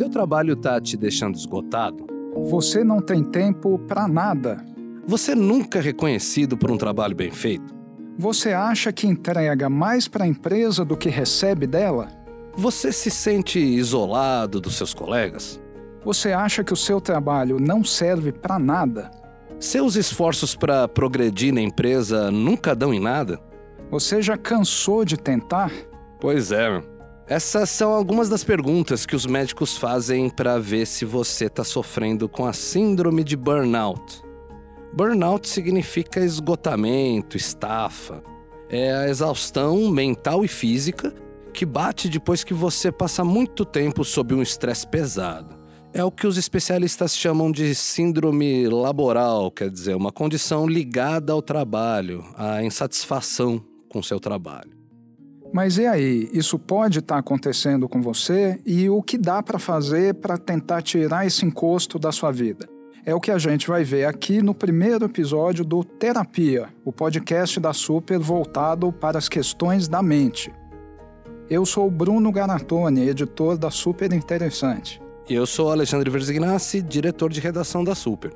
Seu trabalho tá te deixando esgotado? Você não tem tempo para nada. Você nunca é reconhecido por um trabalho bem feito? Você acha que entrega mais para a empresa do que recebe dela? Você se sente isolado dos seus colegas? Você acha que o seu trabalho não serve para nada? Seus esforços para progredir na empresa nunca dão em nada? Você já cansou de tentar? Pois é. Essas são algumas das perguntas que os médicos fazem para ver se você está sofrendo com a síndrome de burnout. Burnout significa esgotamento, estafa. É a exaustão mental e física que bate depois que você passa muito tempo sob um estresse pesado. É o que os especialistas chamam de síndrome laboral, quer dizer, uma condição ligada ao trabalho, à insatisfação com seu trabalho. Mas e aí, isso pode estar tá acontecendo com você e o que dá para fazer para tentar tirar esse encosto da sua vida? É o que a gente vai ver aqui no primeiro episódio do Terapia, o podcast da Super voltado para as questões da mente. Eu sou Bruno Garatoni, editor da Super Interessante. E eu sou Alexandre Verzignassi, diretor de redação da Super.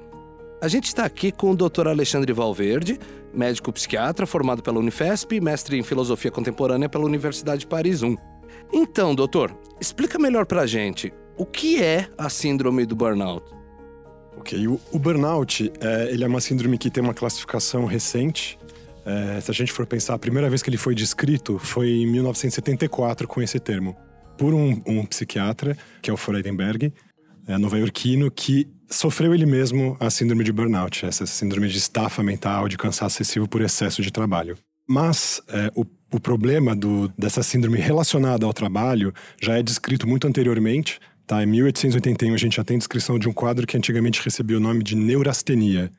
A gente está aqui com o Dr. Alexandre Valverde, médico psiquiatra formado pela Unifesp mestre em filosofia contemporânea pela Universidade de Paris I. Então, doutor, explica melhor para a gente o que é a síndrome do burnout. Ok, o, o burnout é, ele é uma síndrome que tem uma classificação recente. É, se a gente for pensar, a primeira vez que ele foi descrito foi em 1974 com esse termo, por um, um psiquiatra, que é o Freudenberg, é, nova-iorquino, que sofreu ele mesmo a síndrome de burnout, essa síndrome de estafa mental, de cansaço excessivo por excesso de trabalho. Mas é, o, o problema do, dessa síndrome relacionada ao trabalho já é descrito muito anteriormente. Tá? Em 1881 a gente já tem descrição de um quadro que antigamente recebia o nome de neurastenia,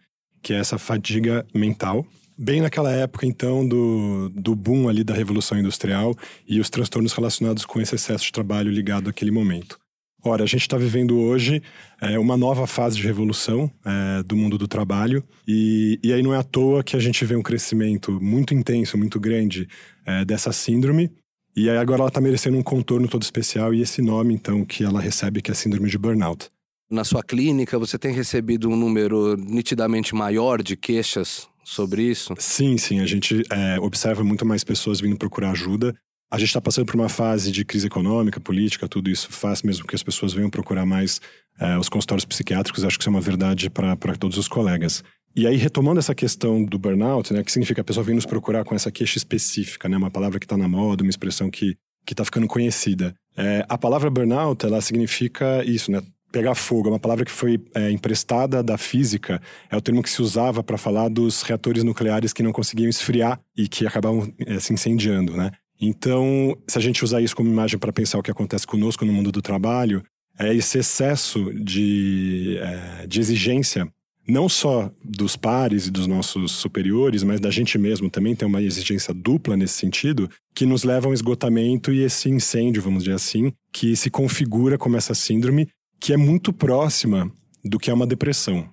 que é essa fadiga mental. Bem naquela época, então, do, do boom ali da Revolução Industrial e os transtornos relacionados com esse excesso de trabalho ligado àquele momento. Ora, a gente está vivendo hoje é, uma nova fase de revolução é, do mundo do trabalho, e, e aí não é à toa que a gente vê um crescimento muito intenso, muito grande é, dessa síndrome, e aí agora ela está merecendo um contorno todo especial, e esse nome, então, que ela recebe, que é a síndrome de burnout. Na sua clínica, você tem recebido um número nitidamente maior de queixas sobre isso? Sim, sim. A gente é, observa muito mais pessoas vindo procurar ajuda. A gente está passando por uma fase de crise econômica, política, tudo isso faz mesmo que as pessoas venham procurar mais é, os consultórios psiquiátricos. Acho que isso é uma verdade para todos os colegas. E aí, retomando essa questão do burnout, né, que significa a pessoa vir nos procurar com essa queixa específica, né, uma palavra que está na moda, uma expressão que está ficando conhecida. É, a palavra burnout, ela significa isso, né, pegar fogo. É uma palavra que foi é, emprestada da física, é o termo que se usava para falar dos reatores nucleares que não conseguiam esfriar e que acabavam é, se incendiando, né? Então, se a gente usar isso como imagem para pensar o que acontece conosco no mundo do trabalho, é esse excesso de, é, de exigência, não só dos pares e dos nossos superiores, mas da gente mesmo também tem uma exigência dupla nesse sentido, que nos leva a um esgotamento e esse incêndio, vamos dizer assim, que se configura como essa síndrome, que é muito próxima do que é uma depressão.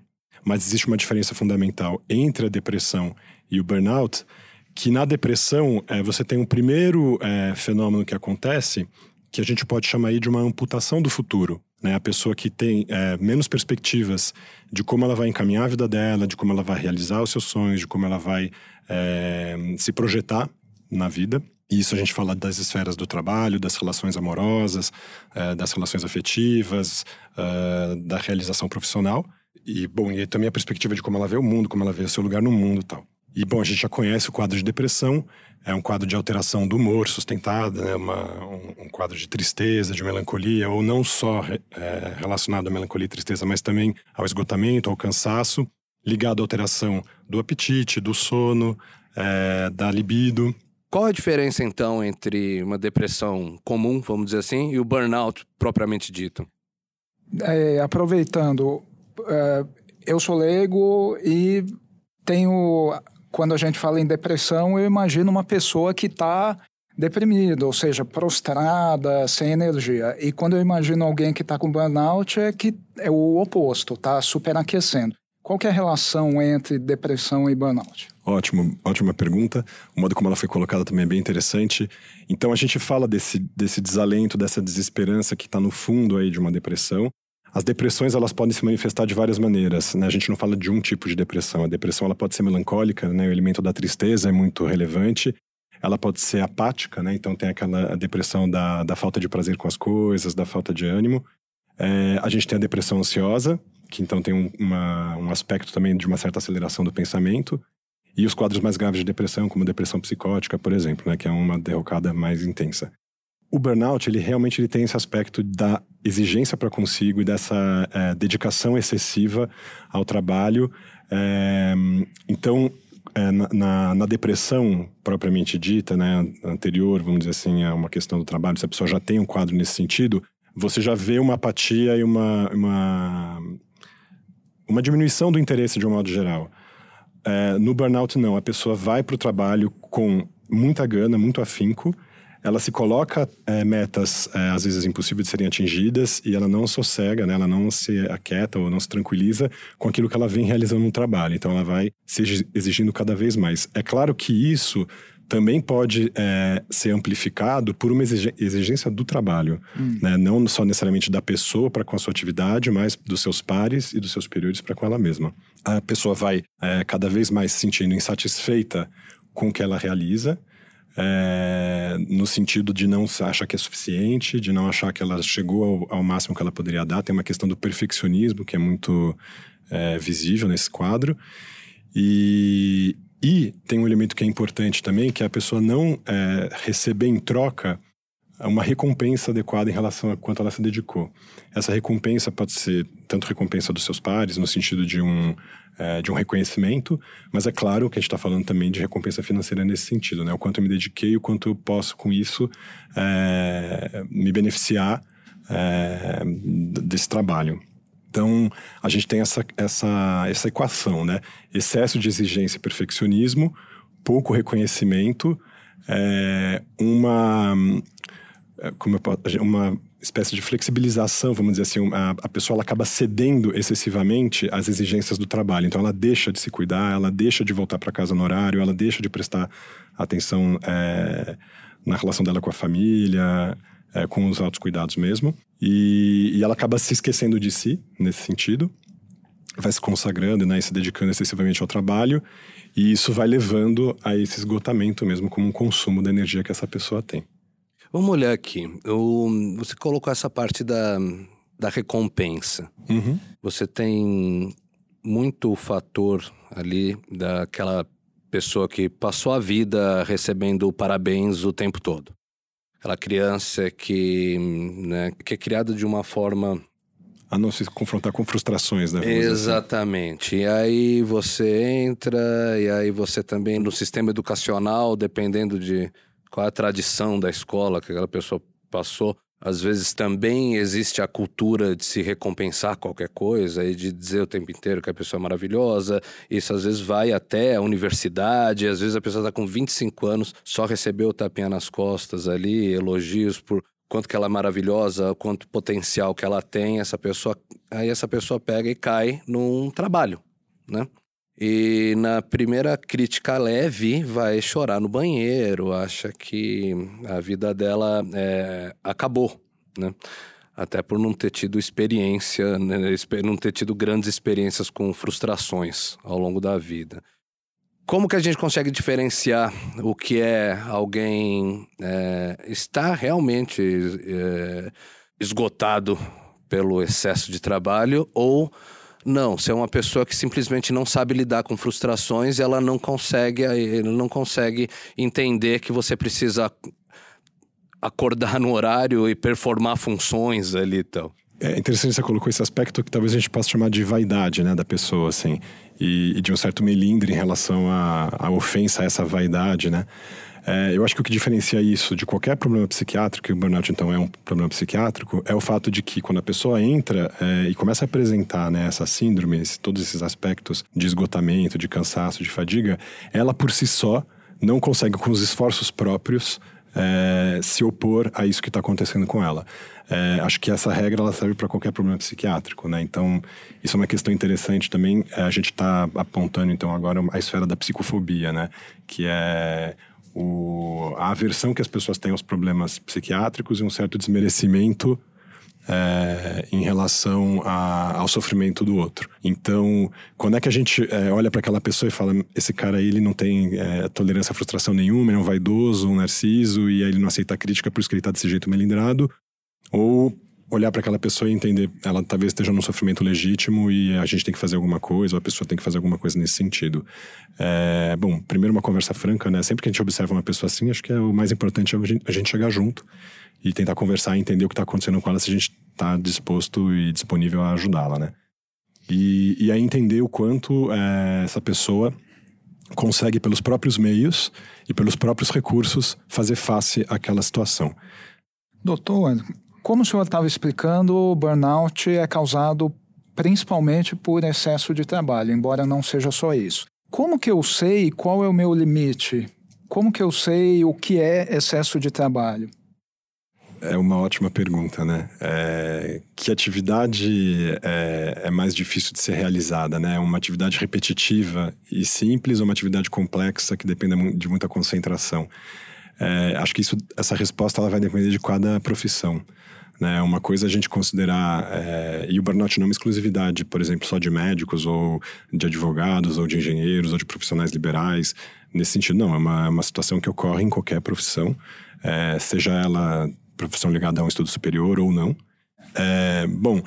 Mas existe uma diferença fundamental entre a depressão e o burnout, que na depressão é, você tem um primeiro é, fenômeno que acontece que a gente pode chamar aí de uma amputação do futuro. Né? A pessoa que tem é, menos perspectivas de como ela vai encaminhar a vida dela, de como ela vai realizar os seus sonhos, de como ela vai é, se projetar na vida. E isso a gente fala das esferas do trabalho, das relações amorosas, é, das relações afetivas, é, da realização profissional. E, bom, e também a perspectiva de como ela vê o mundo, como ela vê o seu lugar no mundo e tal. E, bom, a gente já conhece o quadro de depressão, é um quadro de alteração do humor sustentada, né? Uma, um, um, quadro de tristeza, de melancolia, ou não só é, relacionado à melancolia e tristeza, mas também ao esgotamento, ao cansaço, ligado à alteração do apetite, do sono, é, da libido. Qual a diferença, então, entre uma depressão comum, vamos dizer assim, e o burnout propriamente dito? É, aproveitando, é, eu sou leigo e tenho quando a gente fala em depressão, eu imagino uma pessoa que está deprimida, ou seja, prostrada, sem energia. E quando eu imagino alguém que está com burnout, é que é o oposto, está superaquecendo. Qual é a relação entre depressão e burnout? Ótimo, ótima pergunta. O modo como ela foi colocada também é bem interessante. Então a gente fala desse, desse desalento, dessa desesperança que está no fundo aí de uma depressão. As depressões elas podem se manifestar de várias maneiras. Né? A gente não fala de um tipo de depressão. A depressão ela pode ser melancólica, né? o elemento da tristeza é muito relevante. Ela pode ser apática, né? então tem aquela depressão da, da falta de prazer com as coisas, da falta de ânimo. É, a gente tem a depressão ansiosa, que então tem um, uma, um aspecto também de uma certa aceleração do pensamento. E os quadros mais graves de depressão, como depressão psicótica, por exemplo, né, que é uma derrocada mais intensa. O burnout, ele realmente ele tem esse aspecto da exigência para consigo e dessa é, dedicação excessiva ao trabalho. É, então, é, na, na, depressão propriamente dita, né, anterior, vamos dizer assim, a uma questão do trabalho, se a pessoa já tem um quadro nesse sentido, você já vê uma apatia e uma, uma, uma diminuição do interesse de um modo geral. É, no burnout, não. A pessoa vai para o trabalho com muita gana, muito afinco. Ela se coloca é, metas, é, às vezes impossíveis de serem atingidas, e ela não sossega, né? ela não se aquieta ou não se tranquiliza com aquilo que ela vem realizando no trabalho. Então, ela vai se exigindo cada vez mais. É claro que isso também pode é, ser amplificado por uma exigência do trabalho, hum. né? não só necessariamente da pessoa para com a sua atividade, mas dos seus pares e dos seus superiores para com ela mesma. A pessoa vai é, cada vez mais se sentindo insatisfeita com o que ela realiza, é, no sentido de não achar que é suficiente, de não achar que ela chegou ao, ao máximo que ela poderia dar. Tem uma questão do perfeccionismo que é muito é, visível nesse quadro. E, e tem um elemento que é importante também, que é a pessoa não é, receber em troca uma recompensa adequada em relação a quanto ela se dedicou. Essa recompensa pode ser tanto recompensa dos seus pares, no sentido de um, é, de um reconhecimento, mas é claro que a gente está falando também de recompensa financeira nesse sentido, né? O quanto eu me dediquei, o quanto eu posso com isso é, me beneficiar é, desse trabalho. Então, a gente tem essa, essa, essa equação, né? Excesso de exigência e perfeccionismo, pouco reconhecimento, é, uma, é, como eu, uma espécie de flexibilização, vamos dizer assim, a, a pessoa ela acaba cedendo excessivamente às exigências do trabalho. Então, ela deixa de se cuidar, ela deixa de voltar para casa no horário, ela deixa de prestar atenção é, na relação dela com a família, é, com os altos cuidados mesmo. E, e, ela acaba se esquecendo de si, nesse sentido. Vai se consagrando né, e se dedicando excessivamente ao trabalho. E isso vai levando a esse esgotamento mesmo, como um consumo da energia que essa pessoa tem. Vamos olhar aqui. você colocou essa parte da, da recompensa. Uhum. Você tem muito fator ali daquela pessoa que passou a vida recebendo parabéns o tempo todo aquela criança que, né, que é criada de uma forma a não se confrontar com frustrações, né? Assim. Exatamente. Assim. E aí você entra, e aí você também, no sistema educacional, dependendo de qual a tradição da escola que aquela pessoa passou, às vezes também existe a cultura de se recompensar qualquer coisa e de dizer o tempo inteiro que a pessoa é maravilhosa. Isso às vezes vai até a universidade, às vezes a pessoa está com 25 anos, só recebeu o tapinha nas costas ali, elogios por quanto que ela é maravilhosa, quanto potencial que ela tem, essa pessoa, aí essa pessoa pega e cai num trabalho, né? E na primeira crítica leve, vai chorar no banheiro, acha que a vida dela é, acabou, né? Até por não ter tido experiência, né? não ter tido grandes experiências com frustrações ao longo da vida. Como que a gente consegue diferenciar o que é alguém é, estar realmente é, esgotado pelo excesso de trabalho ou não, você é uma pessoa que simplesmente não sabe lidar com frustrações ela não consegue, não consegue entender que você precisa acordar no horário e performar funções ali e tal. É interessante você colocou esse aspecto que talvez a gente possa chamar de vaidade, né, da pessoa, assim, e, e de um certo melindre em relação à, à ofensa a essa vaidade, né. É, eu acho que o que diferencia isso de qualquer problema psiquiátrico, e o burnout então é um problema psiquiátrico, é o fato de que quando a pessoa entra é, e começa a apresentar né, essa síndrome, esse, todos esses aspectos de esgotamento, de cansaço, de fadiga, ela por si só não consegue, com os esforços próprios, é, se opor a isso que está acontecendo com ela. É, acho que essa regra ela serve para qualquer problema psiquiátrico, né? Então, isso é uma questão interessante também. É, a gente está apontando, então, agora a esfera da psicofobia, né? Que é o, a aversão que as pessoas têm aos problemas psiquiátricos e um certo desmerecimento é, em relação a, ao sofrimento do outro. Então, quando é que a gente é, olha para aquela pessoa e fala: esse cara aí ele não tem é, tolerância à frustração nenhuma, ele é um vaidoso, um narciso, e aí ele não aceita a crítica por isso que ele está desse jeito melindrado? Ou olhar para aquela pessoa e entender, ela talvez esteja num sofrimento legítimo e a gente tem que fazer alguma coisa, ou a pessoa tem que fazer alguma coisa nesse sentido. É, bom, primeiro uma conversa franca, né? Sempre que a gente observa uma pessoa assim, acho que é o mais importante é a gente chegar junto e tentar conversar e entender o que está acontecendo com ela, se a gente está disposto e disponível a ajudá-la, né? E, e aí entender o quanto é, essa pessoa consegue, pelos próprios meios e pelos próprios recursos, fazer face àquela situação. Doutor, como o senhor estava explicando, o burnout é causado principalmente por excesso de trabalho, embora não seja só isso. Como que eu sei qual é o meu limite? Como que eu sei o que é excesso de trabalho? É uma ótima pergunta, né? É, que atividade é, é, mais difícil de ser realizada, né? Uma atividade repetitiva e simples ou uma atividade complexa que dependa de muita concentração? É, acho que isso, essa resposta ela vai depender de cada profissão. Né? Uma coisa é a gente considerar, é, e o burnout não é uma exclusividade, por exemplo, só de médicos, ou de advogados, ou de engenheiros, ou de profissionais liberais. Nesse sentido, não, é uma, é uma situação que ocorre em qualquer profissão, é, seja ela profissão ligada a um estudo superior ou não. É, bom,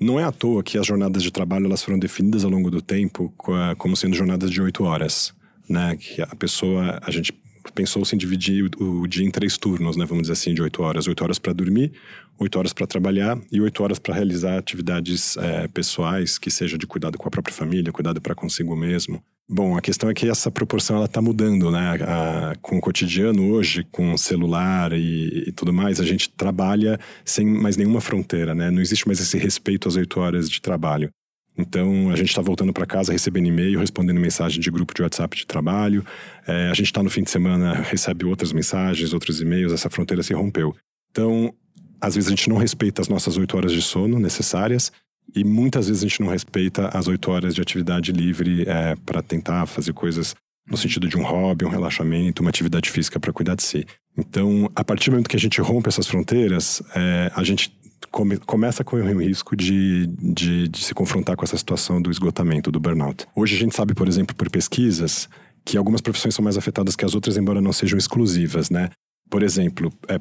não é à toa que as jornadas de trabalho elas foram definidas ao longo do tempo como sendo jornadas de oito horas, né? Que a pessoa, a gente pensou-se em dividir o, o, dia em três turnos, né? Vamos dizer assim, de oito horas. Oito horas para dormir, oito horas para trabalhar e oito horas para realizar atividades é, pessoais, que seja de cuidado com a própria família, cuidado para consigo mesmo. Bom, a questão é que essa proporção ela está mudando, né? A, com o cotidiano hoje, com o celular e, e, tudo mais, a gente trabalha sem mais nenhuma fronteira, né? Não existe mais esse respeito às oito horas de trabalho. Então, a gente está voltando para casa recebendo e-mail, respondendo mensagem de grupo de WhatsApp de trabalho. É, a gente está no fim de semana, recebe outras mensagens, outros e-mails, essa fronteira se rompeu. Então, às vezes a gente não respeita as nossas oito horas de sono necessárias e muitas vezes a gente não respeita as oito horas de atividade livre é, para tentar fazer coisas no sentido de um hobby, um relaxamento, uma atividade física para cuidar de si. Então, a partir do momento que a gente rompe essas fronteiras, é, a gente come, começa com o risco de, de, de se confrontar com essa situação do esgotamento, do burnout. Hoje a gente sabe, por exemplo, por pesquisas, que algumas profissões são mais afetadas que as outras, embora não sejam exclusivas, né? Por exemplo, é,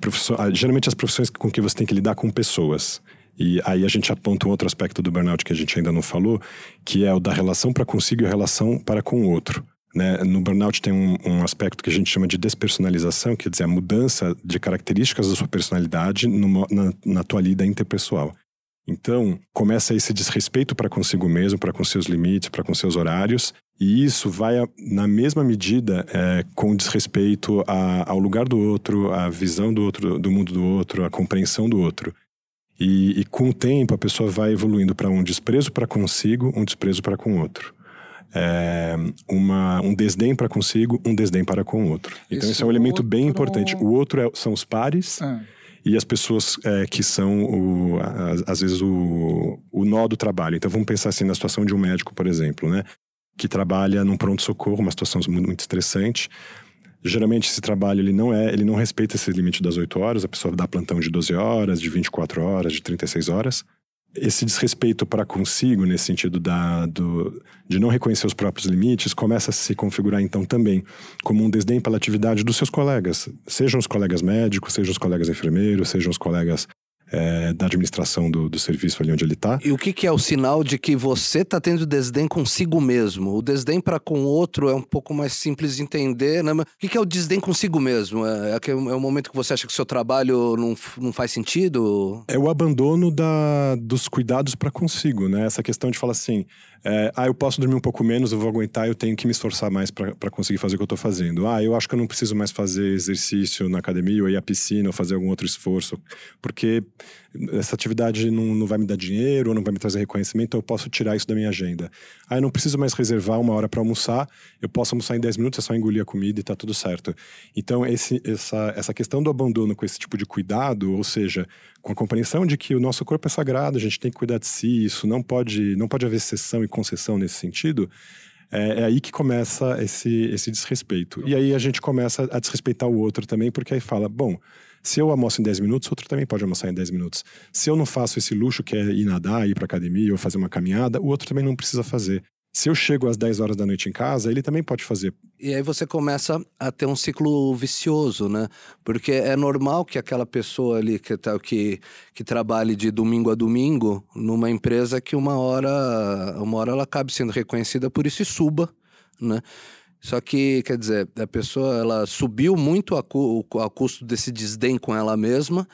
geralmente as profissões com que você tem que lidar com pessoas. E aí a gente aponta um outro aspecto do burnout que a gente ainda não falou, que é o da relação para consigo e a relação para com o outro. Né? No burnout tem um, um, aspecto que a gente chama de despersonalização, quer dizer, a mudança de características da sua personalidade na, na tua lida interpessoal. Então, começa esse desrespeito para consigo mesmo, para com seus limites, para com seus horários, e isso vai, na mesma medida, é, com desrespeito a, ao lugar do outro, à visão do outro, do mundo do outro, à compreensão do outro. E, e com o tempo, a pessoa vai evoluindo para um desprezo para consigo, um desprezo para com o outro é, uma, um desdém para consigo, um desdém para com o outro. Então, Isso é um elemento outro... bem importante. O outro é, são os pares. Ah. E as pessoas é, que são, o, às vezes, o, o nó do trabalho. Então, vamos pensar assim na situação de um médico, por exemplo, né? Que trabalha num pronto-socorro, uma situação muito estressante. Geralmente, esse trabalho ele não é, ele não respeita esse limite das 8 horas. A pessoa dá plantão de 12 horas, de 24 horas, de 36 horas esse desrespeito para consigo, nesse sentido da, do, de não reconhecer os próprios limites, começa a se configurar então também como um desdém pela atividade dos seus colegas, sejam os colegas médicos, sejam os colegas enfermeiros, sejam os colegas é, da administração do, do, serviço ali onde ele está. E o que, que, é o sinal de que você está tendo desdém consigo mesmo? O desdém para com o outro é um pouco mais simples de entender, né? Mas o que, que é o desdém consigo mesmo? É, é, é o momento que você acha que o seu trabalho não, não faz sentido? É o abandono da, dos cuidados para consigo, né? Essa questão de falar assim, é, ah, eu posso dormir um pouco menos, eu vou aguentar, eu tenho que me esforçar mais para conseguir fazer o que eu estou fazendo. Ah, eu acho que eu não preciso mais fazer exercício na academia, ou ir à piscina, ou fazer algum outro esforço, porque essa atividade não, não vai me dar dinheiro, não vai me trazer reconhecimento, então eu posso tirar isso da minha agenda. Ah, eu não preciso mais reservar uma hora para almoçar, eu posso almoçar em 10 minutos, é só engolir a comida e tá tudo certo. Então, esse, essa, essa questão do abandono com esse tipo de cuidado, ou seja, com a compreensão de que o nosso corpo é sagrado, a gente tem que cuidar de si, isso não pode, não pode haver exceção e concessão nesse sentido, é, é, aí que começa esse, esse desrespeito. E aí a gente começa a desrespeitar o outro também, porque aí fala, bom, se eu almoço em 10 minutos, outro também pode almoçar em 10 minutos. Se eu não faço esse luxo que é ir nadar, ir para academia ou fazer uma caminhada, o outro também não precisa fazer. Se eu chego às 10 horas da noite em casa, ele também pode fazer. E aí você começa a ter um ciclo vicioso, né? Porque é normal que aquela pessoa ali que, tá, que, que trabalhe de domingo a domingo numa empresa que uma hora, uma hora ela acabe sendo reconhecida por isso e suba, né? Só que, quer dizer, a pessoa ela subiu muito a, cu, a custo desse desdém com ela mesma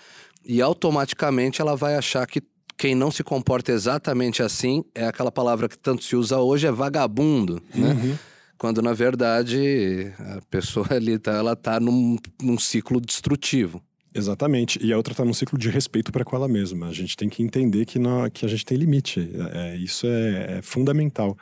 e automaticamente ela vai achar que quem não se comporta exatamente assim é aquela palavra que tanto se usa hoje, é vagabundo, né? Uhum. Quando, na verdade, a pessoa ali tá, ela tá num, num ciclo destrutivo. Exatamente. E a outra está num ciclo de respeito para com ela mesma. A gente tem que entender que, não, que a gente tem limite. É, isso é, é fundamental.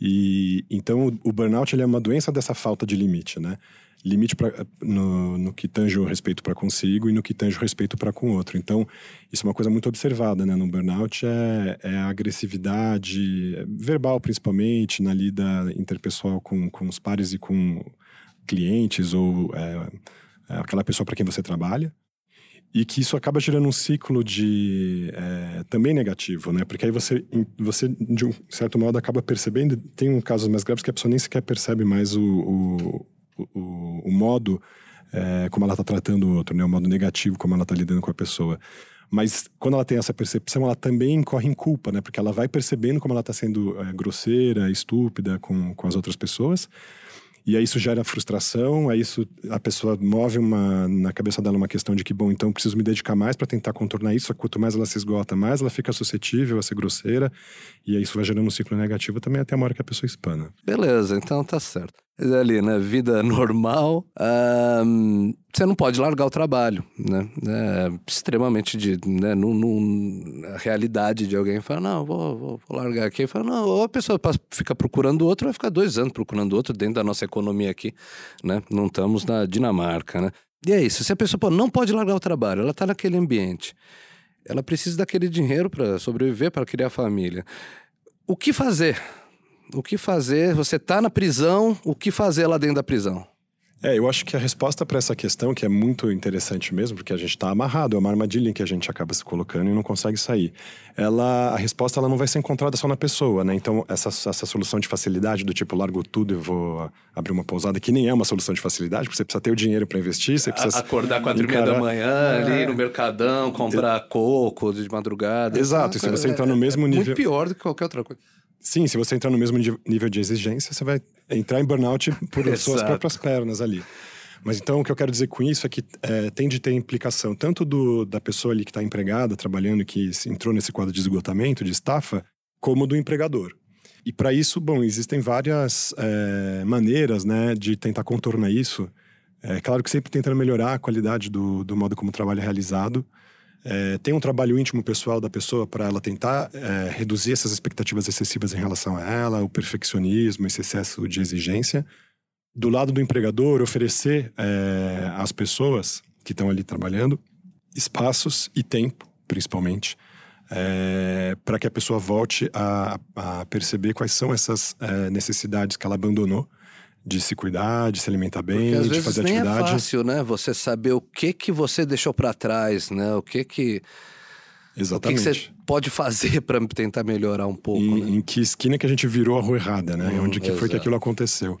E então o, burnout ele é uma doença dessa falta de limite, né? limite pra, no, no que tange o respeito para consigo e no que tange o respeito para com o outro. Então, isso é uma coisa muito observada né, no burnout, é, é a agressividade verbal, principalmente, na lida interpessoal com, com os pares e com clientes ou é, é aquela pessoa para quem você trabalha. E que isso acaba gerando um ciclo de é, também negativo, né? Porque aí você, você, de um certo modo, acaba percebendo. Tem um casos mais graves que a pessoa nem sequer percebe mais o, o o, o modo é, como ela está tratando o outro, né? o modo negativo como ela está lidando com a pessoa. Mas quando ela tem essa percepção, ela também incorre em culpa, né? Porque ela vai percebendo como ela está sendo é, grosseira, estúpida com, com as outras pessoas. E aí isso gera frustração, aí isso a pessoa move uma na cabeça dela uma questão de que bom, então preciso me dedicar mais para tentar contornar isso. Quanto mais ela se esgota, mais ela fica suscetível a ser grosseira, e aí isso vai gerando um ciclo negativo também até a hora que a pessoa espana. Beleza, então tá certo ali, né? Vida normal. Você não pode largar o trabalho, né? É extremamente de, né? No, a realidade de alguém fala, não, vou, vou, vou largar aqui. Fala, não, ou a pessoa fica procurando outro, vai ficar dois anos procurando outro dentro da nossa economia aqui, né? Não estamos na Dinamarca, né? E é isso. Se a pessoa pô, não pode largar o trabalho, ela está naquele ambiente, ela precisa daquele dinheiro para sobreviver, para criar família. O que fazer? O que fazer? Você está na prisão, o que fazer lá dentro da prisão? É, eu acho que a resposta para essa questão, que é muito interessante mesmo, porque a gente está amarrado, é uma armadilha em que a gente acaba se colocando e não consegue sair. Ela, a resposta ela não vai ser encontrada só na pessoa, né? Então, essa, essa solução de facilidade, do tipo, largo tudo e vou abrir uma pousada, que nem é uma solução de facilidade, porque você precisa ter o dinheiro para investir, você precisa... Acordar quatro encarar... e meia da manhã, é... ali no mercadão, comprar é... coco de madrugada. Exato, e se você entrar no mesmo nível... Muito pior do que qualquer outra coisa. Sim, se você entrar no mesmo nível de exigência, você vai entrar em burnout por suas próprias pernas ali. Mas então o que eu quero dizer com isso é que é, tem de ter implicação tanto do, da pessoa ali que está empregada, trabalhando, que entrou nesse quadro de esgotamento, de estafa, como do empregador. E para isso, bom, existem várias é, maneiras né, de tentar contornar isso. É claro que sempre tentando melhorar a qualidade do, do modo como o trabalho é realizado. É, tem um trabalho íntimo pessoal da pessoa para ela tentar é, reduzir essas expectativas excessivas em relação a ela, o perfeccionismo, esse excesso de exigência. Do lado do empregador, oferecer é, às pessoas que estão ali trabalhando espaços e tempo, principalmente, é, para que a pessoa volte a, a, perceber quais são essas é, necessidades que ela abandonou de se cuidar, de se alimentar bem, às de vezes, fazer nem atividade. É fácil, né? Você saber o que que você deixou para trás, né? O que que Exatamente. O que, que você pode fazer para tentar melhorar um pouco? Em, né? em, que esquina que a gente virou a rua errada, né? Hum, Onde que foi que aquilo aconteceu?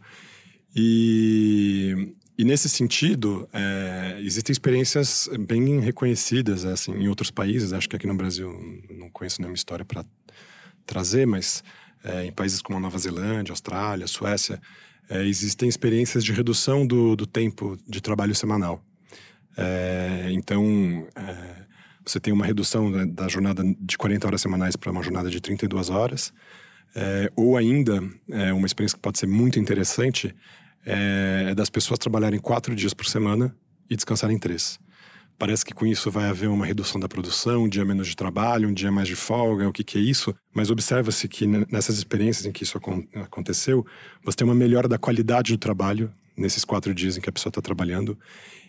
E, e nesse sentido, é, existem experiências bem reconhecidas assim, em outros países. Acho que aqui no Brasil não conheço nenhuma história para trazer, mas é, em países como a Nova Zelândia, Austrália, Suécia, é, existem experiências de redução do, do tempo de trabalho semanal. É, então, é, você tem uma redução né, da jornada de 40 horas semanais para uma jornada de 32 horas. É, ou ainda, é, uma experiência que pode ser muito interessante é, é das pessoas trabalharem quatro dias por semana e descansarem três. Parece que com isso vai haver uma redução da produção, um dia menos de trabalho, um dia mais de folga, o que, que é isso? Mas observa-se que nessas experiências em que isso aconteceu, você tem uma melhora da qualidade do trabalho nesses quatro dias em que a pessoa está trabalhando.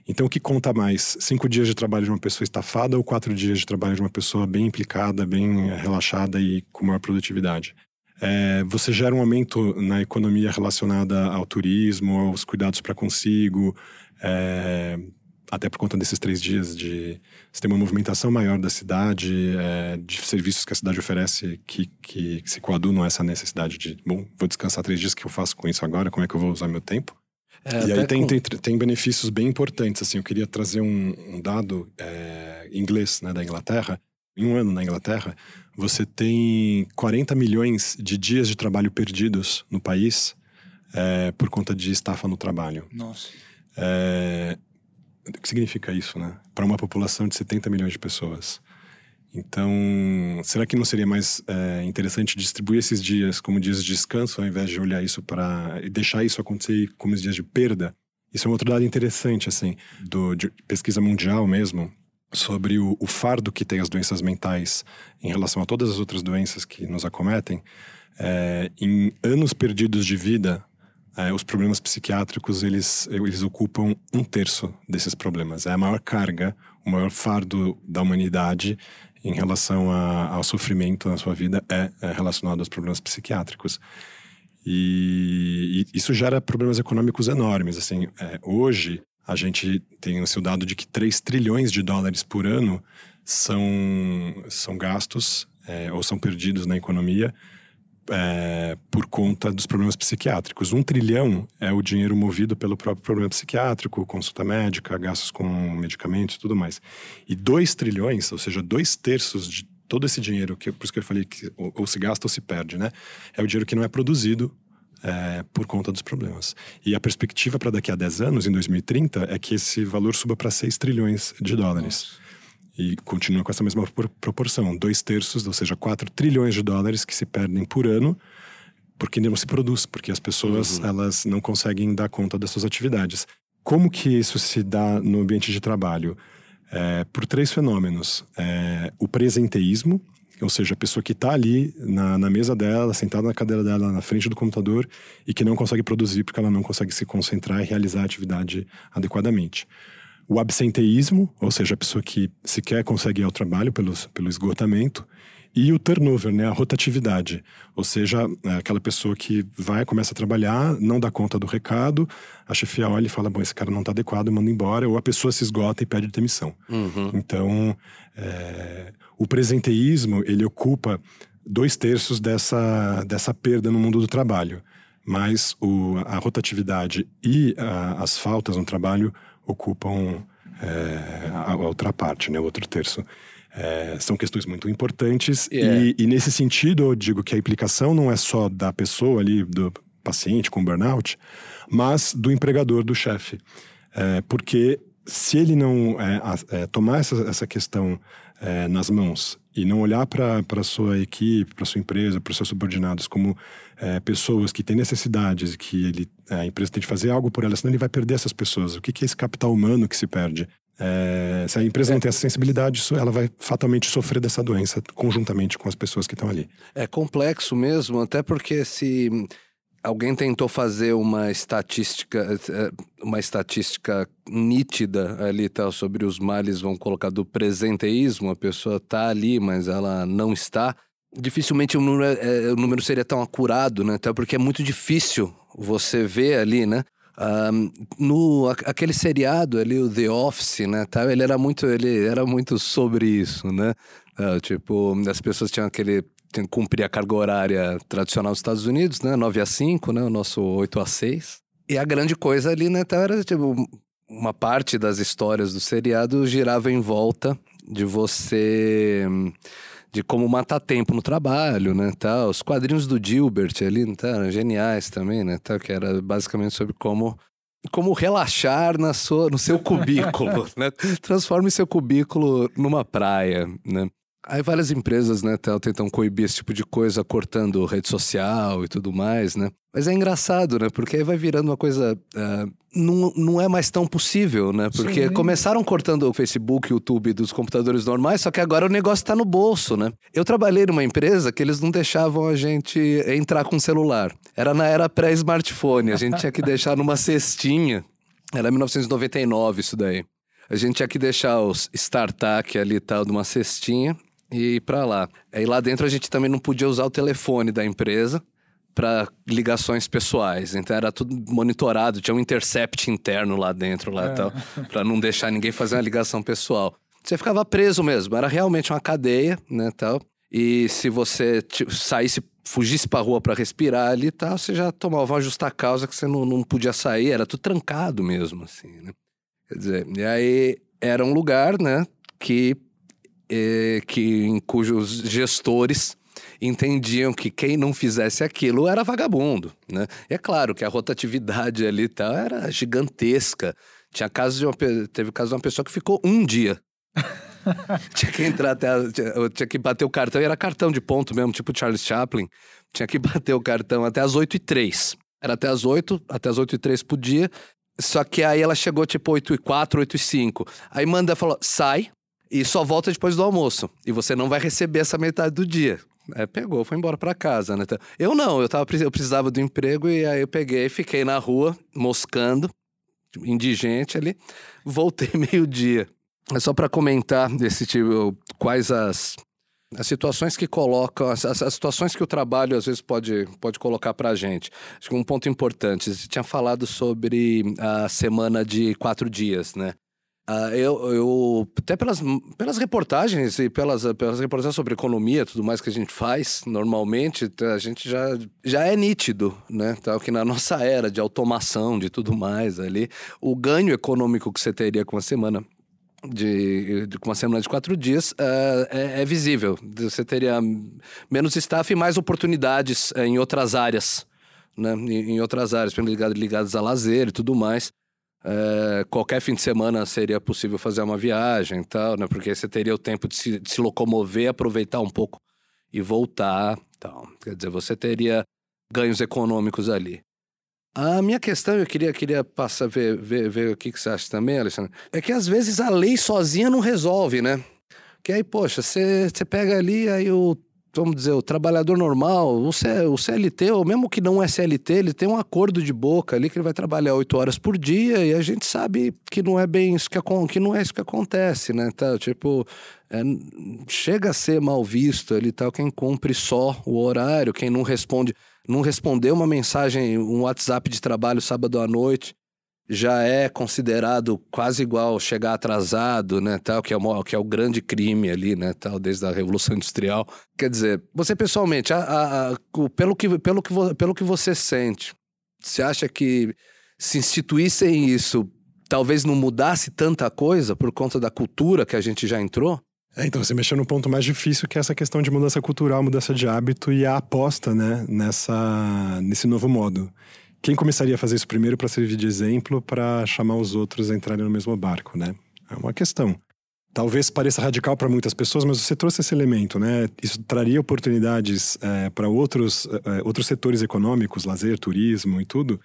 Então, o que conta mais? Cinco dias de trabalho de uma pessoa estafada ou quatro dias de trabalho de uma pessoa bem implicada, bem relaxada e com maior produtividade? É, você gera um aumento na economia relacionada ao turismo, aos cuidados para consigo, é, até por conta desses três dias de você tem uma movimentação maior da cidade, é, de serviços que a cidade oferece que, que, que se coadunam a essa necessidade de, bom, vou descansar três dias, o que eu faço com isso agora? Como é que eu vou usar meu tempo? É, e aí tem, com... tem, tem, benefícios bem importantes. Assim, eu queria trazer um, um dado é, inglês né, da Inglaterra. Em um ano na Inglaterra, você tem 40 milhões de dias de trabalho perdidos no país é, por conta de estafa no trabalho. Nossa. É, o que significa isso, né? Para uma população de 70 milhões de pessoas. Então, será que não seria mais é, interessante distribuir esses dias como dias de descanso, ao invés de olhar isso para e deixar isso acontecer como dias de perda? Isso é um outro dado interessante, assim, do, de pesquisa mundial mesmo, sobre o, o, fardo que tem as doenças mentais em relação a todas as outras doenças que nos acometem. É, em anos perdidos de vida, é, os problemas psiquiátricos eles, eles ocupam um terço desses problemas. É a maior carga, o maior fardo da humanidade em relação a, ao sofrimento na sua vida é, é relacionado aos problemas psiquiátricos. E, e, isso gera problemas econômicos enormes. Assim, é, hoje, a gente tem o seu dado de que 3 trilhões de dólares por ano são, são gastos é, ou são perdidos na economia é, por conta dos problemas psiquiátricos. Um trilhão é o dinheiro movido pelo próprio problema psiquiátrico, consulta médica, gastos com medicamentos e tudo mais. E dois trilhões, ou seja, dois terços de todo esse dinheiro, que, por isso que eu falei que ou, ou se gasta ou se perde, né? É o dinheiro que não é produzido é, por conta dos problemas. E a perspectiva para daqui a 10 anos, em 2030, é que esse valor suba para 6 trilhões de dólares. Nossa. E continua com essa mesma proporção, dois terços, ou seja, 4 trilhões de dólares que se perdem por ano porque não se produz, porque as pessoas uhum. elas não conseguem dar conta das suas atividades. Como que isso se dá no ambiente de trabalho? É, por três fenômenos. É, o presenteísmo, ou seja, a pessoa que está ali na, na, mesa dela, sentada na cadeira dela, na frente do computador e que não consegue produzir porque ela não consegue se concentrar e realizar a atividade adequadamente o absenteísmo, ou seja, a pessoa que sequer consegue ir ao trabalho pelo, pelo esgotamento, e o turnover, né, a rotatividade, ou seja, é aquela pessoa que vai, começa a trabalhar, não dá conta do recado, a chefia olha e fala, bom, esse cara não está adequado, manda embora, ou a pessoa se esgota e pede demissão. Uhum. Então, é, o presenteísmo, ele ocupa dois terços dessa, dessa perda no mundo do trabalho, mas o, a rotatividade e a, as faltas no trabalho ocupam é, a outra parte, né, o outro terço. É, são questões muito importantes yeah. e, e, nesse sentido eu digo que a implicação não é só da pessoa ali, do paciente com burnout, mas do empregador, do chefe. É, porque se ele não é, é, tomar essa, essa questão é, nas mãos e não olhar para a sua equipe, para sua empresa, para os seus subordinados como é, pessoas que têm necessidades, que ele, a empresa tem de fazer algo por elas, senão ele vai perder essas pessoas. O que, que é esse capital humano que se perde? É, se a empresa não tem essa sensibilidade, ela vai fatalmente sofrer dessa doença conjuntamente com as pessoas que estão ali. É complexo mesmo, até porque se alguém tentou fazer uma estatística, é, uma estatística nítida ali tal sobre os males, vão colocar do presenteísmo, a pessoa está ali, mas ela não está dificilmente o número, é, é, o número seria tão acurado, né? Até porque é muito difícil você ver ali, né? Um, no aquele seriado ali, o The Office, né? Tá? Ele era muito, ele era muito sobre isso, né? Uh, tipo, as pessoas tinham aquele tinham que cumprir a carga horária tradicional dos Estados Unidos, né? 9 a 5, né? O nosso 8 a 6. E a grande coisa ali, né? Tá, era tipo uma parte das histórias do seriado girava em volta de você de como matar tempo no trabalho, né, tal. Os quadrinhos do Gilbert ali, tá, eram geniais também, né, tal, que era basicamente sobre como como relaxar na sua, no seu cubículo, né? Transforme seu cubículo numa praia, né? Aí várias empresas, né, tentam coibir esse tipo de coisa, cortando rede social e tudo mais, né? Mas é engraçado, né? Porque aí vai virando uma coisa. Uh, não, não é mais tão possível, né? Porque Sim. começaram cortando o Facebook, o YouTube dos computadores normais, só que agora o negócio tá no bolso, né? Eu trabalhei numa empresa que eles não deixavam a gente entrar com celular. Era na era pré-smartphone, a gente tinha que deixar numa cestinha. Era 1999 isso daí. A gente tinha que deixar os StarTAC ali e tal numa cestinha e ir para lá. Aí lá dentro a gente também não podia usar o telefone da empresa para ligações pessoais. Então era tudo monitorado, tinha um intercept interno lá dentro lá é. tal, para não deixar ninguém fazer uma ligação pessoal. Você ficava preso mesmo, era realmente uma cadeia, né, tal. E se você saísse, fugisse pra rua para respirar ali e tal, você já tomava uma justa causa que você não, não podia sair, era tudo trancado mesmo, assim, né? Quer dizer, e aí era um lugar, né, que que, em cujos gestores entendiam que quem não fizesse aquilo era vagabundo, né? E é claro que a rotatividade ali tá, era gigantesca. Tinha casos de uma, teve caso de uma pessoa que ficou um dia. tinha que entrar até. A, tinha, tinha, que bater o cartão, e era cartão de ponto mesmo, tipo Charles Chaplin. Tinha que bater o cartão até as 8 e 3 Era até as 8, até as 8 e 3 podia. Só que aí ela chegou tipo 8 e 4, 8 e 5. Aí manda falou: sai, e só volta depois do almoço. E você não vai receber essa metade do dia. É, pegou, foi embora para casa, né? Então, eu não, eu, tava, eu precisava do emprego e aí eu peguei, fiquei na rua, moscando, indigente ali, voltei meio-dia. É só para comentar desse tipo, quais as, as situações que colocam, as, as, situações que o trabalho às vezes pode, pode colocar para a gente. Acho que um ponto importante, você tinha falado sobre a semana de quatro dias, né? Uh, eu, eu, até pelas, pelas reportagens e pelas, pelas reportagens sobre economia tudo mais que a gente faz, normalmente, a gente já, já é nítido, né? Tá, que na nossa era de automação, de tudo mais ali, o ganho econômico que você teria com uma semana de, de, uma semana de quatro dias uh, é, é, visível. Você teria menos staff e mais oportunidades uh, em outras áreas, né? Em, em outras áreas, ligadas, ligadas a lazer e tudo mais. É, qualquer fim de semana seria possível fazer uma viagem e tal, né? Porque você teria o tempo de se, de se locomover, aproveitar um pouco e voltar. Tal. Quer dizer, você teria ganhos econômicos ali. A minha questão, eu queria, queria passar, ver, ver, ver o que, que você acha também, Alessandro, é que às vezes a lei sozinha não resolve, né? Que aí, poxa, você pega ali, aí o vamos dizer, o trabalhador normal, o, C, o CLT, ou mesmo que não é CLT, ele tem um acordo de boca ali que ele vai trabalhar oito horas por dia e a gente sabe que não é bem isso que, que não é isso que acontece, né? Tá, tipo, é, chega a ser mal visto ali tal quem cumpre só o horário, quem não responde, não respondeu uma mensagem, um WhatsApp de trabalho sábado à noite já é considerado quase igual chegar atrasado, né, tal, que é, o, que é o grande crime ali, né, tal, desde a Revolução Industrial. Quer dizer, você pessoalmente, a, a, a, pelo, que, pelo, que, pelo que você sente, você acha que se instituíssem isso, talvez não mudasse tanta coisa por conta da cultura que a gente já entrou? É, então, você mexeu no ponto mais difícil, que é essa questão de mudança cultural, mudança de hábito e a aposta, né, nessa, nesse novo modo. Quem começaria a fazer isso primeiro para servir de exemplo para chamar os outros a entrarem no mesmo barco, né? É uma questão. Talvez pareça radical para muitas pessoas, mas você trouxe esse elemento, né? Isso traria oportunidades é, para outros, é, outros setores econômicos, lazer, turismo e tudo,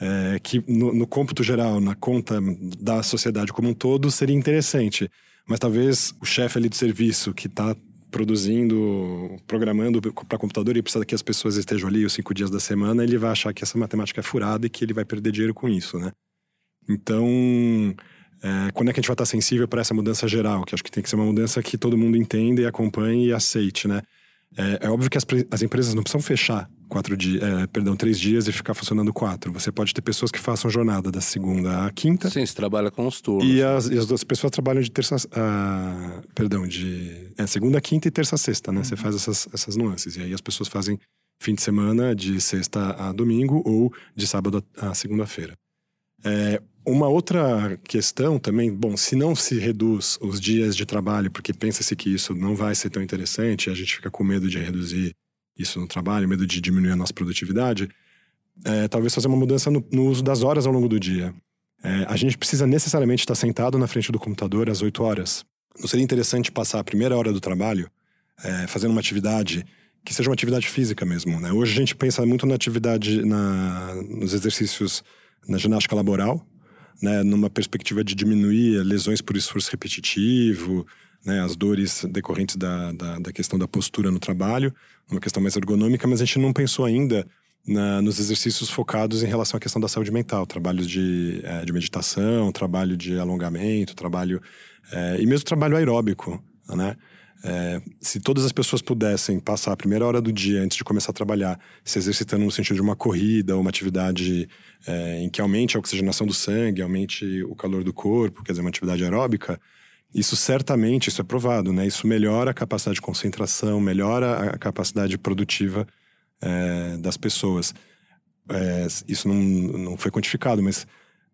é, que no, no cômputo geral, na conta da sociedade como um todo, seria interessante. Mas talvez o chefe ali do serviço que está produzindo, programando para computador e precisa que as pessoas estejam ali os cinco dias da semana, ele vai achar que essa matemática é furada e que ele vai perder dinheiro com isso, né? Então, é, quando é que a gente vai estar sensível para essa mudança geral? Que acho que tem que ser uma mudança que todo mundo entenda e acompanhe e aceite, né? É, é óbvio que as, as, empresas não precisam fechar quatro dias, é, perdão, três dias e ficar funcionando quatro. Você pode ter pessoas que façam jornada da segunda à quinta. Sim, você trabalha com os turnos. E as, e as duas pessoas trabalham de terça, uh, perdão, de é, segunda, quinta e terça, sexta, né? Uhum. Você faz essas, essas nuances. E aí as pessoas fazem fim de semana de sexta a domingo ou de sábado a segunda-feira. É, uma outra questão também, bom, se não se reduz os dias de trabalho, porque pensa-se que isso não vai ser tão interessante, a gente fica com medo de reduzir isso no trabalho, medo de diminuir a nossa produtividade, é, talvez fazer uma mudança no, no, uso das horas ao longo do dia. É, a gente precisa necessariamente estar sentado na frente do computador às 8 horas. Não seria interessante passar a primeira hora do trabalho é, fazendo uma atividade que seja uma atividade física mesmo. Né? Hoje a gente pensa muito na atividade, na, nos exercícios na ginástica laboral, né? numa perspectiva de diminuir lesões por esforço repetitivo, né? as dores decorrentes da, da, da questão da postura no trabalho, uma questão mais ergonômica, mas a gente não pensou ainda na, nos exercícios focados em relação à questão da saúde mental, trabalhos de, é, de meditação, trabalho de alongamento, trabalho é, e mesmo trabalho aeróbico, né? É, se todas as pessoas pudessem passar a primeira hora do dia antes de começar a trabalhar se exercitando no sentido de uma corrida ou uma atividade é, em que aumente a oxigenação do sangue, aumente o calor do corpo, quer dizer, uma atividade aeróbica, isso certamente, isso é provado, né? Isso melhora a capacidade de concentração, melhora a capacidade produtiva é, das pessoas. É, isso não, não foi quantificado, mas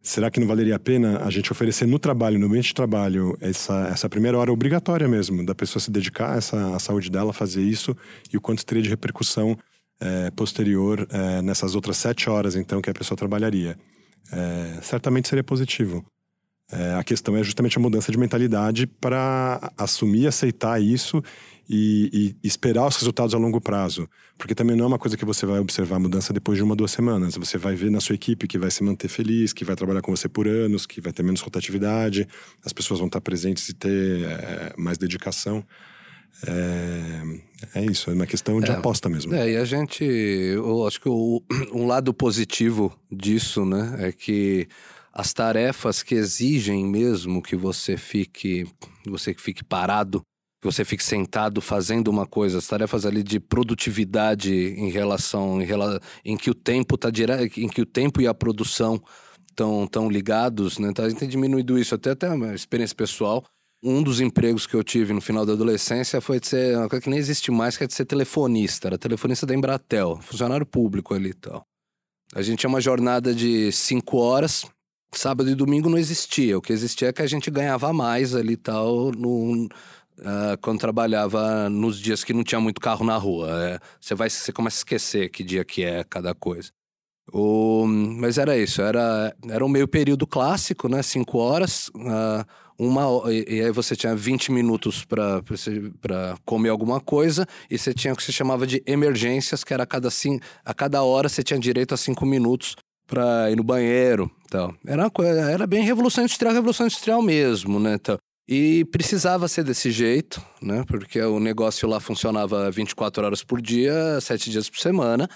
será que não valeria a pena a gente oferecer no trabalho, no ambiente de trabalho, essa, essa primeira hora obrigatória mesmo, da pessoa se dedicar a essa a saúde dela, fazer isso, e o quanto teria de repercussão é, posterior é, nessas outras sete horas, então, que a pessoa trabalharia? É, certamente seria positivo. A questão é justamente a mudança de mentalidade para assumir, aceitar isso e, e, esperar os resultados a longo prazo. Porque também não é uma coisa que você vai observar a mudança depois de uma, duas semanas. Você vai ver na sua equipe que vai se manter feliz, que vai trabalhar com você por anos, que vai ter menos rotatividade, as pessoas vão estar presentes e ter é, mais dedicação. É, é, isso, é uma questão de é, aposta mesmo. É, e a gente, eu acho que o, um lado positivo disso, né, é que as tarefas que exigem mesmo que você fique, você fique parado que você fique sentado fazendo uma coisa, as tarefas ali de produtividade em relação em, rela, em que o tempo tá direto, em que o tempo e a produção estão tão ligados, né? Então a gente tem diminuído isso até até uma experiência pessoal. Um dos empregos que eu tive no final da adolescência foi de ser uma coisa que nem existe mais, que é de ser telefonista. Era telefonista da Embratel, funcionário público ali e tal. A gente tinha uma jornada de cinco horas, sábado e domingo não existia. O que existia é que a gente ganhava mais ali e tal no, Uh, quando trabalhava nos dias que não tinha muito carro na rua. É, você vai, você começa a esquecer que dia que é cada coisa. O, mas era isso, era, era um meio período clássico, né? Cinco horas, uh, uma, e, e, aí você tinha 20 minutos para comer alguma coisa, e você tinha o que se chamava de emergências, que era a cada, a cada hora você tinha direito a cinco minutos para ir no banheiro. Então, era, uma era bem revolução industrial, revolução industrial mesmo, né? Então, e precisava ser desse jeito, né? Porque o negócio lá funcionava 24 horas por dia, 7 dias por semana,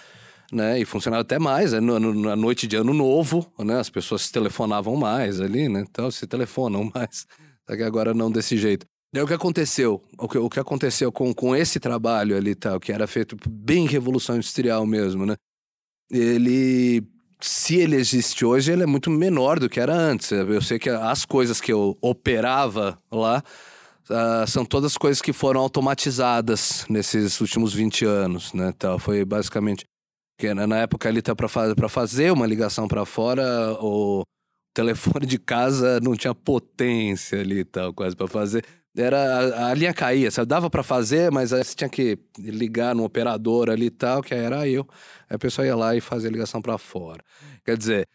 né? E funcionava até mais, né? na noite de ano novo, né? As pessoas se telefonavam mais ali, né? Então se telefonam mais. Só que agora não desse jeito. E o que aconteceu? O que, o que aconteceu com, com esse trabalho ali tal, que era feito bem revolução industrial mesmo, né? Ele se ele existe hoje, ele é muito menor do que era antes. Eu sei que as coisas que eu operava lá uh, são todas coisas que foram automatizadas nesses últimos 20 anos, né? Então, foi basicamente que na época ali tá para fazer uma ligação para fora, o telefone de casa não tinha potência ali tal, quase para fazer era a, linha caía, sabe? Dava para fazer, mas aí você tinha que ligar no operador ali e tal, que aí era eu. Aí a pessoa ia lá e fazia a ligação para fora. Quer dizer,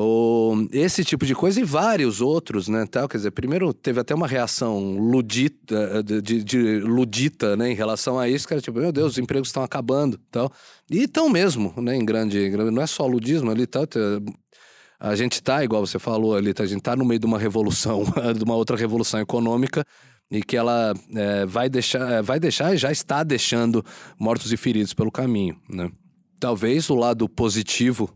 o, esse tipo de coisa e vários outros, né, tal. Quer dizer, primeiro teve até uma reação ludita, de, de, ludita, né, em relação a isso, que era tipo, meu Deus, os empregos estão acabando, tal. E estão mesmo, né, em grande, não é só ludismo ali, tal. A gente tá, igual você falou ali, tá, a gente tá no meio de uma revolução, de uma outra revolução econômica, e que ela é, vai deixar, vai deixar e já está deixando mortos e feridos pelo caminho, né? Talvez o lado positivo,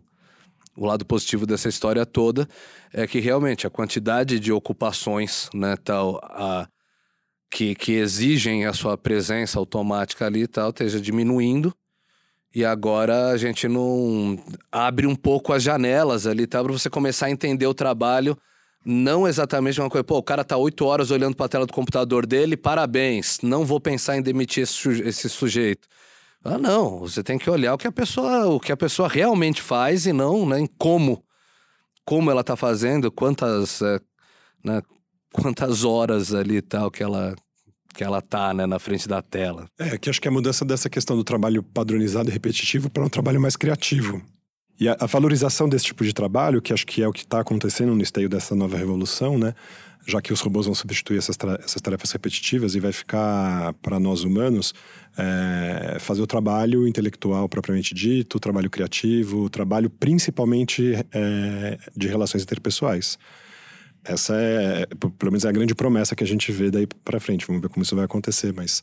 o lado positivo dessa história toda é que realmente a quantidade de ocupações, né, tal, a, que, que exigem a sua presença automática ali e tal, esteja diminuindo. E agora a gente não abre um pouco as janelas ali, tá? Para você começar a entender o trabalho não exatamente uma coisa, pô, o cara tá oito horas olhando para a tela do computador dele, parabéns, não vou pensar em demitir esse, esse sujeito. Ah, não, você tem que olhar o que a pessoa, o que a pessoa realmente faz e não né, em como, como ela tá fazendo, quantas, é, né, quantas horas ali tal que ela, que ela tá né, na frente da tela. É, que acho que a mudança dessa questão do trabalho padronizado e repetitivo para um trabalho mais criativo. E a, a, valorização desse tipo de trabalho, que acho que é o que está acontecendo no esteio dessa nova revolução, né? já que os robôs vão substituir essas, essas tarefas repetitivas e vai ficar para nós humanos é, fazer o trabalho intelectual propriamente dito, o trabalho criativo, o trabalho principalmente é, de relações interpessoais. Essa é, pelo menos, é a grande promessa que a gente vê daí para frente. Vamos ver como isso vai acontecer, mas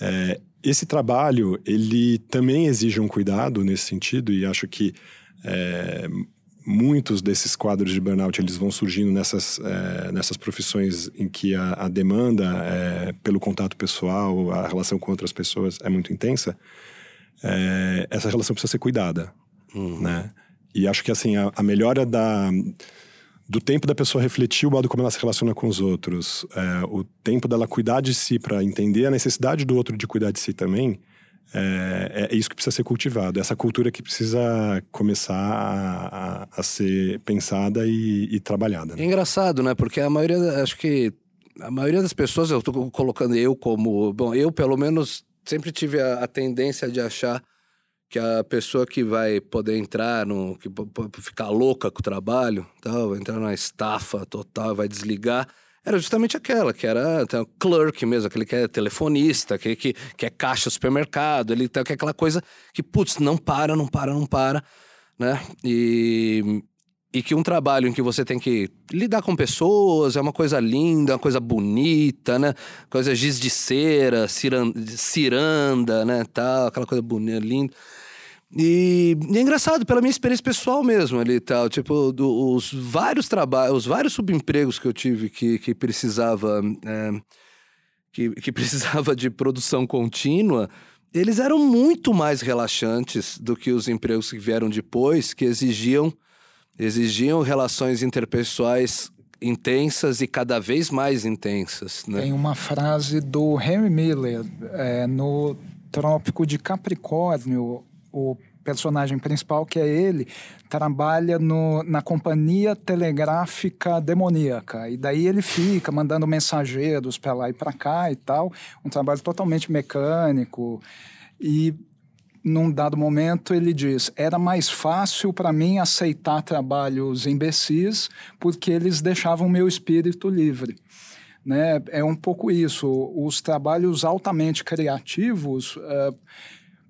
é, esse trabalho ele também exige um cuidado nesse sentido e acho que é, muitos desses quadros de burnout eles vão surgindo nessas, é, nessas profissões em que a, a demanda é, pelo contato pessoal, a relação com outras pessoas é muito intensa. É, essa relação precisa ser cuidada, uhum. né? E acho que assim a, a, melhora da do tempo da pessoa refletir o modo como ela se relaciona com os outros, é, o tempo dela cuidar de si para entender a necessidade do outro de cuidar de si também, é, é, isso que precisa ser cultivado, essa cultura que precisa começar a, a, a ser pensada e, e trabalhada. Né? É engraçado, né? Porque a maioria, acho que a maioria das pessoas, eu estou colocando eu como. Bom, eu pelo menos sempre tive a, a, tendência de achar que a pessoa que vai poder entrar no. que ficar louca com o trabalho, tal, entrar na estafa total, vai desligar era justamente aquela, que era então, clerk mesmo, aquele que é telefonista, aquele que, que é caixa supermercado, ele tem aquela coisa que, putz, não para, não para, não para, né? E, e que um trabalho em que você tem que lidar com pessoas, é uma coisa linda, uma coisa bonita, né? Coisa giz de cera, ciranda, né? Tal, aquela coisa bonita, linda. E, e, é engraçado, pela minha experiência pessoal mesmo ali e tal. Tipo, do, os vários trabalhos, os vários subempregos que eu tive que, que precisava. É, que, que precisava de produção contínua, eles eram muito mais relaxantes do que os empregos que vieram depois, que exigiam, exigiam relações interpessoais intensas e cada vez mais intensas. Né? Tem uma frase do Henry Miller é, no Trópico de Capricórnio, o personagem principal, que é ele, trabalha no, na companhia telegráfica demoníaca. E daí ele fica mandando mensageiros para lá e para cá e tal. Um trabalho totalmente mecânico. E num dado momento ele diz: era mais fácil para mim aceitar trabalhos imbecis porque eles deixavam meu espírito livre. Né? É um pouco isso. Os trabalhos altamente criativos. Uh,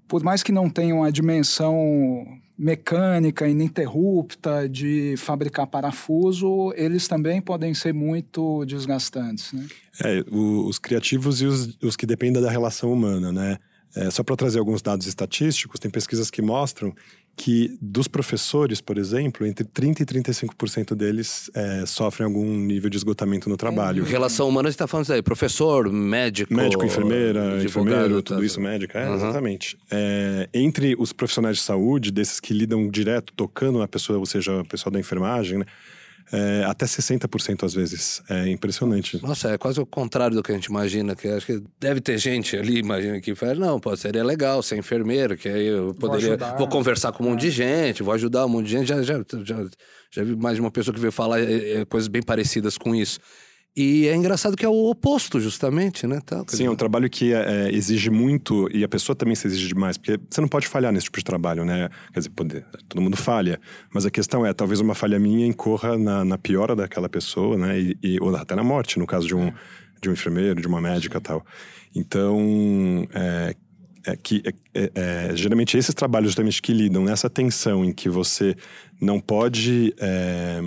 por mais que não tenham a dimensão mecânica ininterrupta de fabricar parafuso, eles também podem ser muito desgastantes. Né? É, os criativos e os, os que dependem da relação humana, né? É, só para trazer alguns dados estatísticos, tem pesquisas que mostram que dos professores, por exemplo, entre 30% e 35% deles é, sofrem algum nível de esgotamento no trabalho. Em relação humana, você está falando isso aí, professor, médico... Médico, enfermeira, enfermeiro, tudo tá... isso, médica, é, uhum. exatamente. É, entre os profissionais de saúde, desses que lidam direto, tocando na pessoa, ou seja, o pessoal da enfermagem, né? É, até 60% às vezes. É impressionante. Nossa, é quase o contrário do que a gente imagina. Que acho que deve ter gente ali, imagina, que fala, não, pô, seria legal ser enfermeiro, que aí eu poderia. Vou, vou conversar com um monte de gente, vou ajudar um monte de gente. Já, já, já, já vi mais de uma pessoa que veio falar é, é, coisas bem parecidas com isso. E é engraçado que é o oposto, justamente, né? Tá, Sim, é um trabalho que é, é, exige muito e a pessoa também se exige demais, porque você não pode falhar nesse tipo de trabalho, né? Quer dizer, poder, todo mundo falha, mas a questão é, talvez uma falha minha incorra na, na piora daquela pessoa, né? E, e, ou até na morte, no caso de um, de um enfermeiro, de uma médica tal. Então, é, é que é, é, geralmente esses trabalhos justamente que lidam nessa tensão em que você não pode é,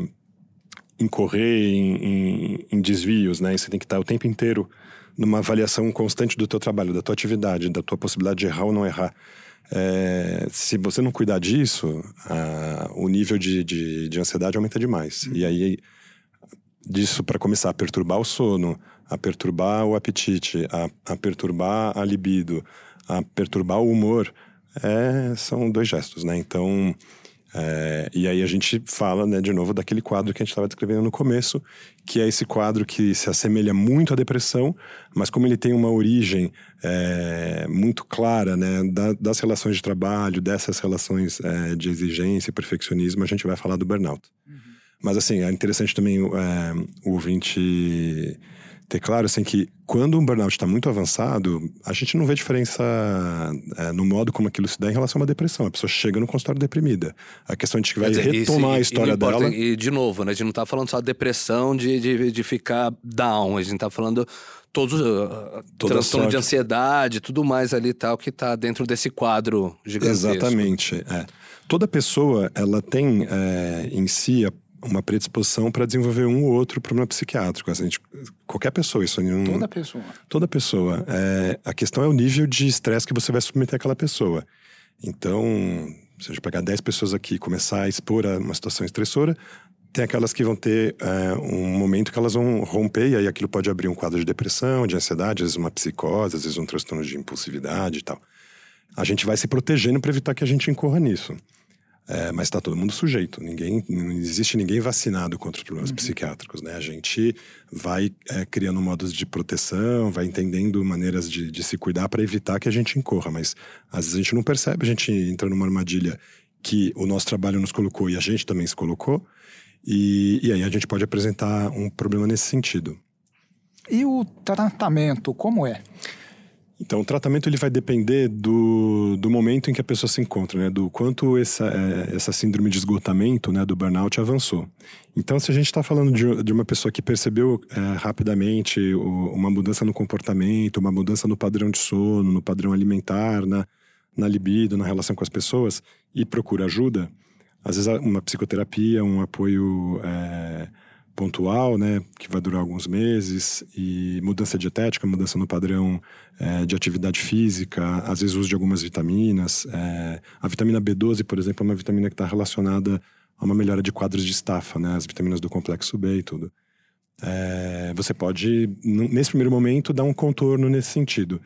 incorrer em, em, em desvios, né? Você tem que estar o tempo inteiro numa avaliação constante do teu trabalho, da tua atividade, da tua possibilidade de errar ou não errar. É, se você não cuidar disso, a, o nível de, de, de, ansiedade aumenta demais. E aí, disso para começar a perturbar o sono, a perturbar o apetite, a, a perturbar a libido, a perturbar o humor, é, são dois gestos, né? Então, é, e aí a gente fala, né, de novo, daquele quadro que a gente estava descrevendo no começo, que é esse quadro que se assemelha muito à depressão, mas como ele tem uma origem é, muito clara, né, da, das relações de trabalho, dessas relações é, de exigência e perfeccionismo, a gente vai falar do burnout. Uhum. Mas assim, é interessante também é, o ouvinte ter claro assim que quando um burnout está muito avançado, a gente não vê diferença é, no modo como aquilo se dá em relação a uma depressão. A pessoa chega no consultório deprimida. A questão de que vai dizer, retomar a história e dela. E de novo, né? A gente não está falando só depressão de, de, de ficar down, a gente está falando todos uh, transtorno de ansiedade, tudo mais ali tal que está dentro desse quadro gigantesco. Exatamente. É. Toda pessoa ela tem é, em si a uma predisposição para desenvolver um ou outro problema psiquiátrico. Assim, gente, qualquer pessoa, isso nenhum. Toda pessoa. Toda pessoa. É, a questão é o nível de estresse que você vai submeter aquela pessoa. Então, se a gente pegar 10 pessoas aqui e começar a expor a uma situação estressora, tem aquelas que vão ter é, um momento que elas vão romper, e aí aquilo pode abrir um quadro de depressão, de ansiedade, às vezes uma psicose, às vezes um transtorno de impulsividade e tal. A gente vai se protegendo para evitar que a gente incorra nisso. É, mas está todo mundo sujeito. Ninguém, não existe ninguém vacinado contra os problemas uhum. psiquiátricos, né? A gente vai é, criando modos de proteção, vai entendendo maneiras de, de se cuidar para evitar que a gente incorra. Mas às vezes a gente não percebe, a gente entra numa armadilha que o nosso trabalho nos colocou e a gente também se colocou. E, e aí a gente pode apresentar um problema nesse sentido. E o tratamento, como é? Então, o tratamento ele vai depender do, do momento em que a pessoa se encontra, né? Do quanto essa, é, essa síndrome de esgotamento, né? Do burnout avançou. Então, se a gente está falando de, de, uma pessoa que percebeu é, rapidamente o, uma mudança no comportamento, uma mudança no padrão de sono, no padrão alimentar, na, na libido, na relação com as pessoas, e procura ajuda, às vezes uma psicoterapia, um apoio... É, pontual, né, que vai durar alguns meses, e mudança dietética, mudança no padrão é, de atividade física, às vezes uso de algumas vitaminas. É, a vitamina B12, por exemplo, é uma vitamina que está relacionada a uma melhora de quadros de estafa, né, as vitaminas do complexo B e tudo. É, você pode, nesse primeiro momento, dar um contorno nesse sentido.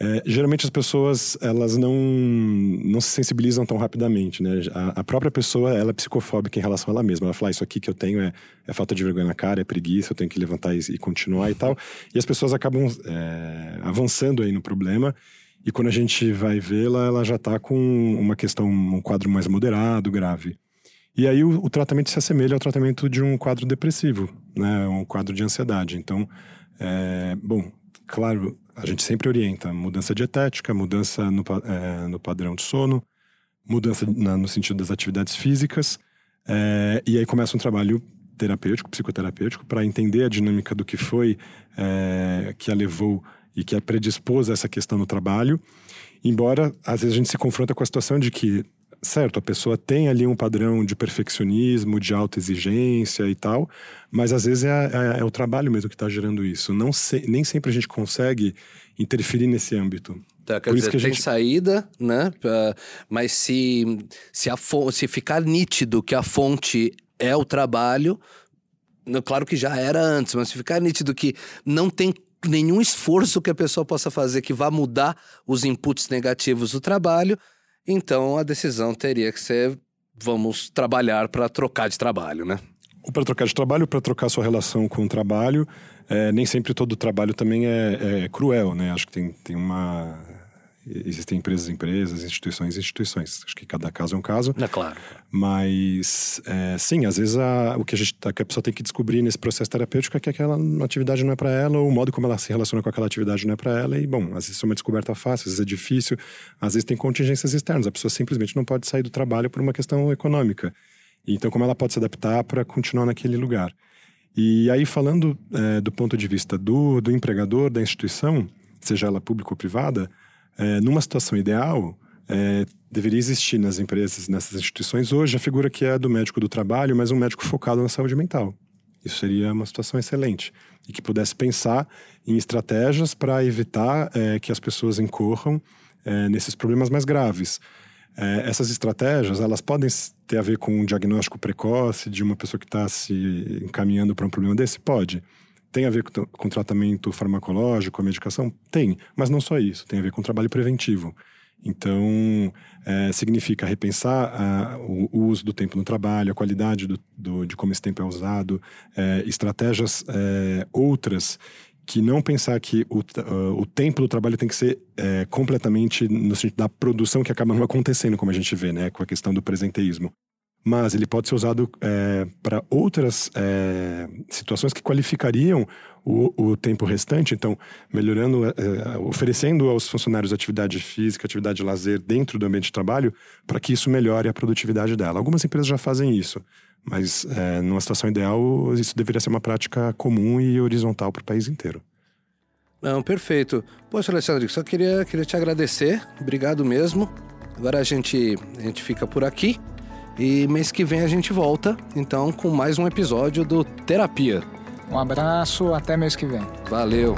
É, geralmente as pessoas elas não, não se sensibilizam tão rapidamente, né? A, a, própria pessoa ela é psicofóbica em relação a ela mesma. Ela fala: ah, Isso aqui que eu tenho é, é falta de vergonha na cara, é preguiça, eu tenho que levantar e, e continuar e tal. E as pessoas acabam é, avançando aí no problema. E quando a gente vai vê-la, ela já está com uma questão, um quadro mais moderado, grave. E aí o, o, tratamento se assemelha ao tratamento de um quadro depressivo, né? Um quadro de ansiedade. Então, é, bom, claro, a gente sempre orienta mudança dietética, mudança no, é, no padrão de sono, mudança na, no sentido das atividades físicas, é, e aí começa um trabalho terapêutico, psicoterapêutico, para entender a dinâmica do que foi é, que a levou e que a predispôs a essa questão no trabalho. Embora, às vezes, a gente se confronta com a situação de que certo, a pessoa tem ali um padrão de perfeccionismo, de alta exigência e tal, mas às vezes é, é, é o trabalho mesmo que está gerando isso. Não se, nem sempre a gente consegue interferir nesse âmbito. Tá, quer Por dizer, gente... tem saída, né? Mas se, se, a se ficar nítido que a fonte é o trabalho, claro que já era antes, mas se ficar nítido que não tem nenhum esforço que a pessoa possa fazer que vá mudar os inputs negativos do trabalho, então a decisão teria que ser vamos trabalhar para trocar de trabalho, né? Ou para trocar de trabalho, para trocar sua relação com o trabalho. É, nem sempre todo trabalho também é, é, cruel, né? Acho que tem, tem uma existem empresas, empresas, instituições, instituições. Acho que cada caso é um caso. É claro. Mas, é, sim, às vezes a, o que a, gente, a pessoa tem que descobrir nesse processo terapêutico é que aquela atividade não é para ela, ou o modo como ela se relaciona com aquela atividade não é para ela. E, bom, às vezes é uma descoberta fácil, às vezes é difícil, às vezes tem contingências externas. A pessoa simplesmente não pode sair do trabalho por uma questão econômica. Então, como ela pode se adaptar para continuar naquele lugar? E aí, falando é, do ponto de vista do, do empregador, da instituição, seja ela pública ou privada, é, numa situação ideal, é, deveria existir nas empresas, nessas instituições hoje, a figura que é do médico do trabalho, mas um médico focado na saúde mental. Isso seria uma situação excelente. E que pudesse pensar em estratégias para evitar é, que as pessoas incorram é, nesses problemas mais graves. É, essas estratégias, elas podem ter a ver com um diagnóstico precoce de uma pessoa que está se encaminhando para um problema desse? Pode. Tem a ver com, com tratamento farmacológico, a medicação? Tem, mas não só isso, tem a ver com trabalho preventivo. Então, é, significa repensar a, o, o, uso do tempo no trabalho, a qualidade do, do, de como esse tempo é usado, é, estratégias é, outras que não pensar que o, uh, o tempo do trabalho tem que ser é, completamente no sentido da produção que acaba não acontecendo, como a gente vê, né, com a questão do presenteísmo. Mas ele pode ser usado é, para outras é, situações que qualificariam o, o, tempo restante. Então, melhorando, é, oferecendo aos funcionários atividade física, atividade de lazer dentro do ambiente de trabalho, para que isso melhore a produtividade dela. Algumas empresas já fazem isso, mas é, numa situação ideal, isso deveria ser uma prática comum e horizontal para o país inteiro. Não, perfeito. Poxa, Alexandre, só queria, queria te agradecer. Obrigado mesmo. Agora a gente, a gente fica por aqui. E mês que vem a gente volta, então, com mais um episódio do Terapia. Um abraço, até mês que vem. Valeu.